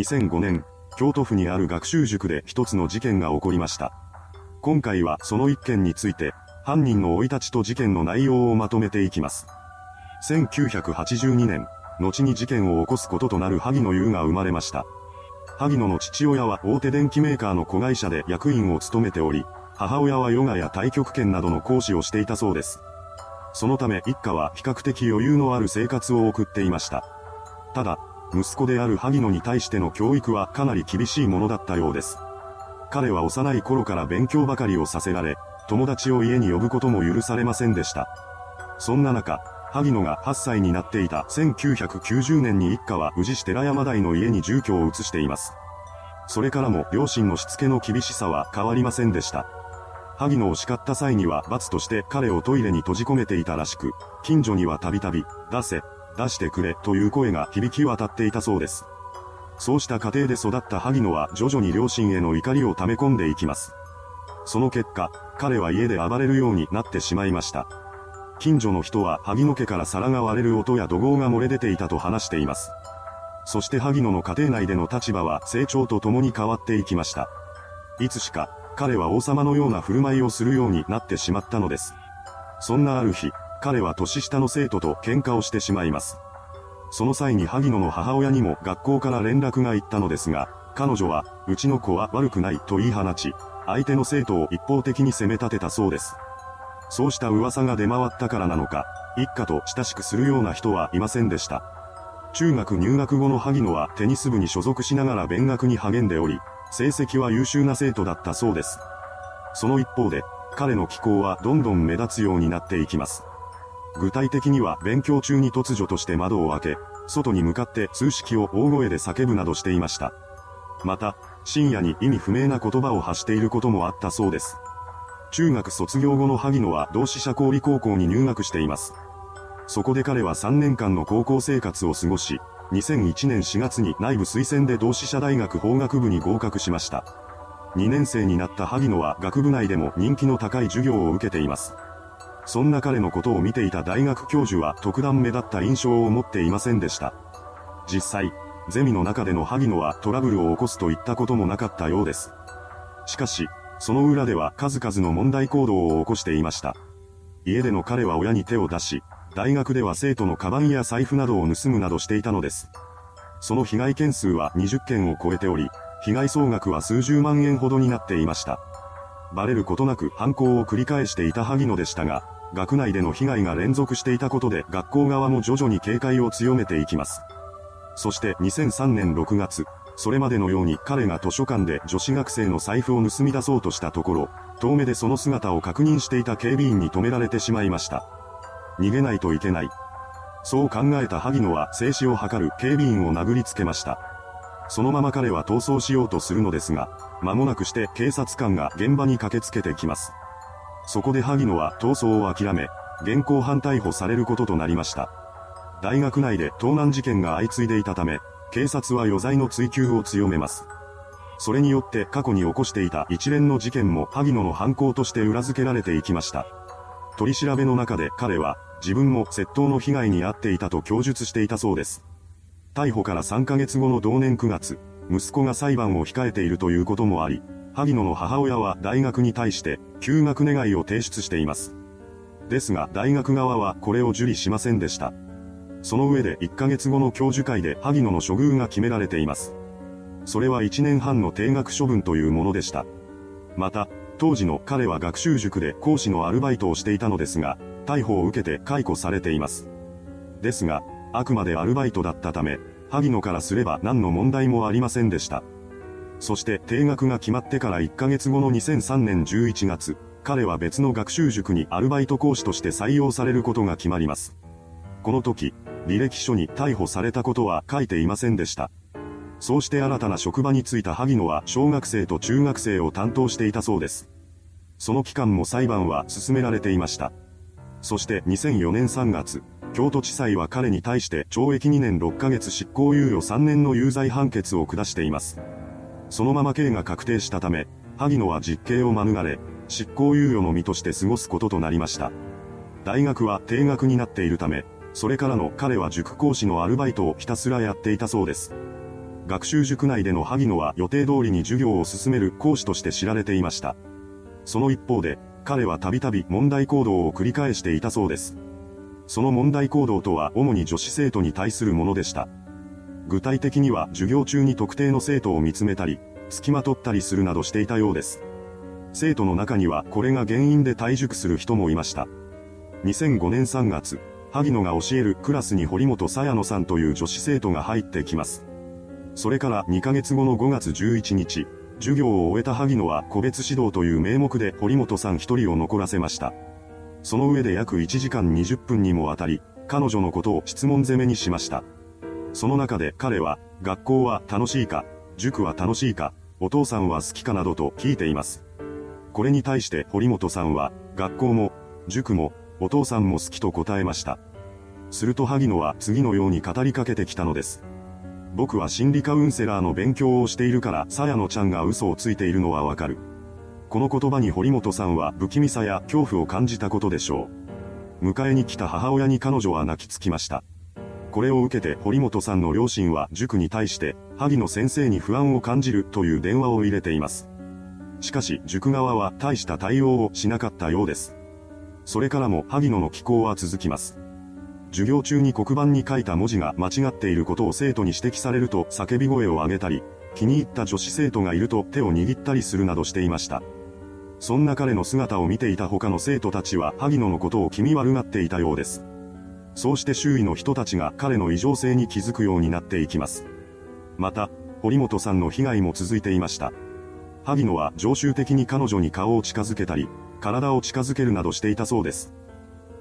2005年、京都府にある学習塾で一つの事件が起こりました。今回はその一件について、犯人の生い立ちと事件の内容をまとめていきます。1982年、後に事件を起こすこととなる萩野優が生まれました。萩野の父親は大手電機メーカーの子会社で役員を務めており、母親はヨガや太極拳などの講師をしていたそうです。そのため一家は比較的余裕のある生活を送っていました。ただ、息子である萩野に対しての教育はかなり厳しいものだったようです。彼は幼い頃から勉強ばかりをさせられ、友達を家に呼ぶことも許されませんでした。そんな中、萩野が8歳になっていた1990年に一家は宇治市寺山台の家に住居を移しています。それからも両親のしつけの厳しさは変わりませんでした。萩野を叱った際には罰として彼をトイレに閉じ込めていたらしく、近所にはたびたび、出せ、出してくれという声が響き渡っていたそうです。そうした家庭で育った萩野は徐々に両親への怒りを溜め込んでいきます。その結果、彼は家で暴れるようになってしまいました。近所の人は萩野家から皿が割れる音や怒号が漏れ出ていたと話しています。そして萩野の家庭内での立場は成長とともに変わっていきました。いつしか、彼は王様のような振る舞いをするようになってしまったのです。そんなある日、彼は年下の生徒と喧嘩をしてしまいます。その際に萩野の母親にも学校から連絡が行ったのですが、彼女は、うちの子は悪くないと言い放ち、相手の生徒を一方的に責め立てたそうです。そうした噂が出回ったからなのか、一家と親しくするような人はいませんでした。中学入学後の萩野はテニス部に所属しながら勉学に励んでおり、成績は優秀な生徒だったそうです。その一方で、彼の気候はどんどん目立つようになっていきます。具体的には勉強中に突如として窓を開け、外に向かって数式を大声で叫ぶなどしていました。また、深夜に意味不明な言葉を発していることもあったそうです。中学卒業後の萩野は同志社公立高校に入学しています。そこで彼は3年間の高校生活を過ごし、2001年4月に内部推薦で同志社大学法学部に合格しました。2年生になった萩野は学部内でも人気の高い授業を受けています。そんな彼のことを見ていた大学教授は特段目立った印象を持っていませんでした。実際、ゼミの中での萩野はトラブルを起こすといったこともなかったようです。しかし、その裏では数々の問題行動を起こしていました。家での彼は親に手を出し、大学では生徒のカバンや財布などを盗むなどしていたのです。その被害件数は20件を超えており、被害総額は数十万円ほどになっていました。バレることなく犯行を繰り返していた萩野でしたが、学内での被害が連続していたことで学校側も徐々に警戒を強めていきます。そして2003年6月、それまでのように彼が図書館で女子学生の財布を盗み出そうとしたところ、遠目でその姿を確認していた警備員に止められてしまいました。逃げないといけない。そう考えた萩野は静止を図る警備員を殴りつけました。そのまま彼は逃走しようとするのですが、間もなくして警察官が現場に駆けつけてきます。そこで萩野は逃走を諦め、現行犯逮捕されることとなりました。大学内で盗難事件が相次いでいたため、警察は余罪の追及を強めます。それによって過去に起こしていた一連の事件も萩野の犯行として裏付けられていきました。取り調べの中で彼は自分も窃盗の被害に遭っていたと供述していたそうです。逮捕から3ヶ月後の同年9月、息子が裁判を控えているということもあり、萩野の母親は大学に対して休学願いを提出しています。ですが大学側はこれを受理しませんでした。その上で1ヶ月後の教授会で萩野の処遇が決められています。それは1年半の定額処分というものでした。また、当時の彼は学習塾で講師のアルバイトをしていたのですが、逮捕を受けて解雇されています。ですが、あくまでアルバイトだったため、萩野からすれば何の問題もありませんでした。そして定額が決まってから1ヶ月後の2003年11月、彼は別の学習塾にアルバイト講師として採用されることが決まります。この時、履歴書に逮捕されたことは書いていませんでした。そうして新たな職場に就いた萩野は小学生と中学生を担当していたそうです。その期間も裁判は進められていました。そして2004年3月、京都地裁は彼に対して懲役2年6ヶ月執行猶予3年の有罪判決を下しています。そのまま刑が確定したため、萩野は実刑を免れ、執行猶予の身として過ごすこととなりました。大学は定額になっているため、それからの彼は塾講師のアルバイトをひたすらやっていたそうです。学習塾内での萩野は予定通りに授業を進める講師として知られていました。その一方で、彼はたびたび問題行動を繰り返していたそうです。その問題行動とは主に女子生徒に対するものでした。具体的には授業中に特定の生徒を見つめたり、付きまとったりするなどしていたようです。生徒の中にはこれが原因で退塾する人もいました。2005年3月、萩野が教えるクラスに堀本さやのさんという女子生徒が入ってきます。それから2ヶ月後の5月11日、授業を終えた萩野は個別指導という名目で堀本さん一人を残らせました。その上で約1時間20分にもわたり、彼女のことを質問攻めにしました。その中で彼は、学校は楽しいか、塾は楽しいか、お父さんは好きかなどと聞いています。これに対して堀本さんは、学校も、塾も、お父さんも好きと答えました。すると萩野は次のように語りかけてきたのです。僕は心理カウンセラーの勉強をしているから、さやのちゃんが嘘をついているのはわかる。この言葉に堀本さんは不気味さや恐怖を感じたことでしょう。迎えに来た母親に彼女は泣きつきました。これを受けて堀本さんの両親は塾に対して、萩野先生に不安を感じるという電話を入れています。しかし、塾側は大した対応をしなかったようです。それからも萩野の寄稿は続きます。授業中に黒板に書いた文字が間違っていることを生徒に指摘されると叫び声を上げたり、気に入った女子生徒がいると手を握ったりするなどしていました。そんな彼の姿を見ていた他の生徒たちは萩野のことを気味悪がっていたようです。そうして周囲の人たちが彼の異常性に気づくようになっていきます。また、堀本さんの被害も続いていました。萩野は常習的に彼女に顔を近づけたり、体を近づけるなどしていたそうです。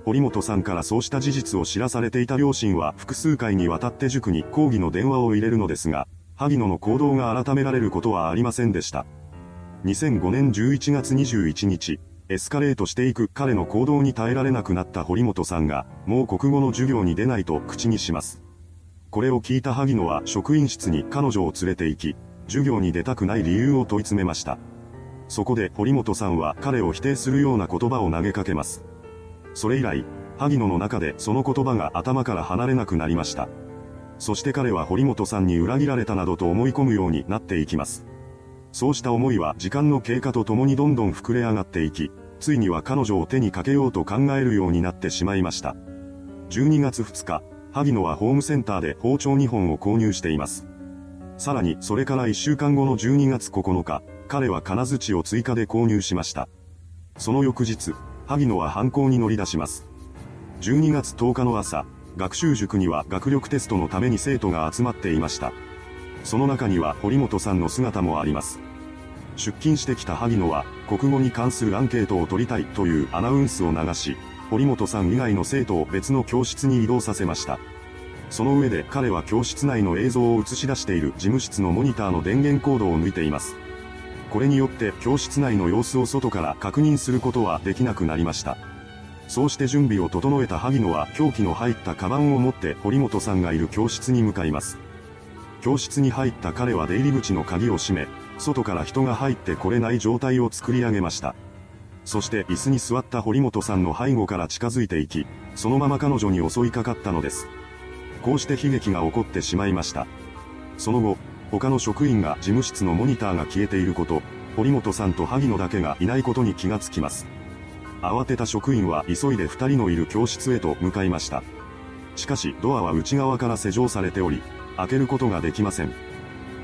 堀本さんからそうした事実を知らされていた両親は複数回にわたって塾に抗議の電話を入れるのですが、萩野の行動が改められることはありませんでした。2005年11月21日、エスカレートしていく彼の行動に耐えられなくなった堀本さんが、もう国語の授業に出ないと口にします。これを聞いた萩野は職員室に彼女を連れて行き、授業に出たくない理由を問い詰めました。そこで堀本さんは彼を否定するような言葉を投げかけます。それ以来、萩野の中でその言葉が頭から離れなくなりました。そして彼は堀本さんに裏切られたなどと思い込むようになっていきます。そうした思いは時間の経過とともにどんどん膨れ上がっていき、ついには彼女を手にかけようと考えるようになってしまいました。12月2日、萩野はホームセンターで包丁2本を購入しています。さらにそれから1週間後の12月9日、彼は金槌を追加で購入しました。その翌日、萩野は犯行に乗り出します。12月10日の朝、学習塾には学力テストのために生徒が集まっていました。その中には堀本さんの姿もあります。出勤してきた萩野は、国語に関するアンケートを取りたいというアナウンスを流し、堀本さん以外の生徒を別の教室に移動させました。その上で彼は教室内の映像を映し出している事務室のモニターの電源コードを抜いています。これによって教室内の様子を外から確認することはできなくなりました。そうして準備を整えた萩野は凶器の入ったカバンを持って堀本さんがいる教室に向かいます。教室に入った彼は出入り口の鍵を閉め、外から人が入ってこれない状態を作り上げました。そして椅子に座った堀本さんの背後から近づいていき、そのまま彼女に襲いかかったのです。こうして悲劇が起こってしまいました。その後、他の職員が事務室のモニターが消えていること、堀本さんと萩野だけがいないことに気がつきます。慌てた職員は急いで二人のいる教室へと向かいました。しかしドアは内側から施錠されており、開けることができません。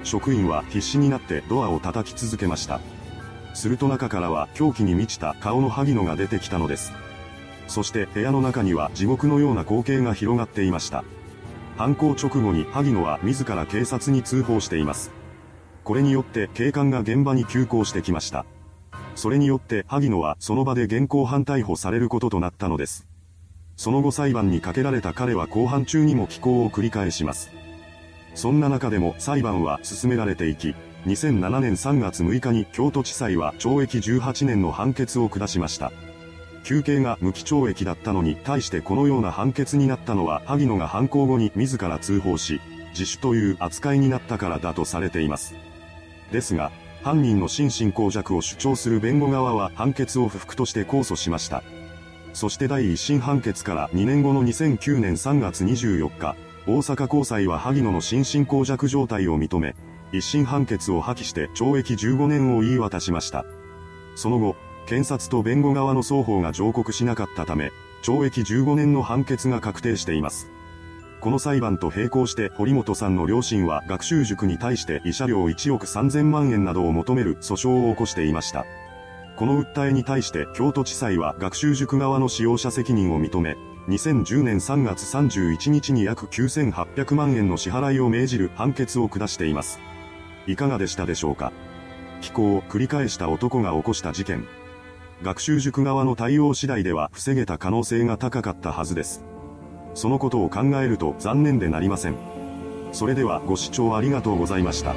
職員は必死になってドアを叩き続けました。すると中からは狂気に満ちた顔の萩野が出てきたのです。そして部屋の中には地獄のような光景が広がっていました。犯行直後に萩野は自ら警察に通報しています。これによって警官が現場に急行してきました。それによって萩野はその場で現行犯逮捕されることとなったのです。その後裁判にかけられた彼は公判中にも寄稿を繰り返します。そんな中でも裁判は進められていき、2007年3月6日に京都地裁は懲役18年の判決を下しました。休刑が無期懲役だったのに対してこのような判決になったのは萩野が犯行後に自ら通報し、自首という扱いになったからだとされています。ですが、犯人の心神耗弱を主張する弁護側は判決を不服として控訴しました。そして第一審判決から2年後の2009年3月24日、大阪高裁は萩野の心神耗弱状態を認め、一審判決を破棄して懲役15年を言い渡しました。その後、検察と弁護側の双方が上告しなかったため、懲役15年の判決が確定しています。この裁判と並行して堀本さんの両親は学習塾に対して慰謝料1億3000万円などを求める訴訟を起こしていました。この訴えに対して京都地裁は学習塾側の使用者責任を認め、2010年3月31日に約9800万円の支払いを命じる判決を下しています。いかがでしたでしょうか？飛行を繰り返した男が起こした事件。学習塾側の対応次第では防げた可能性が高かったはずです。そのことを考えると残念でなりません。それではご視聴ありがとうございました。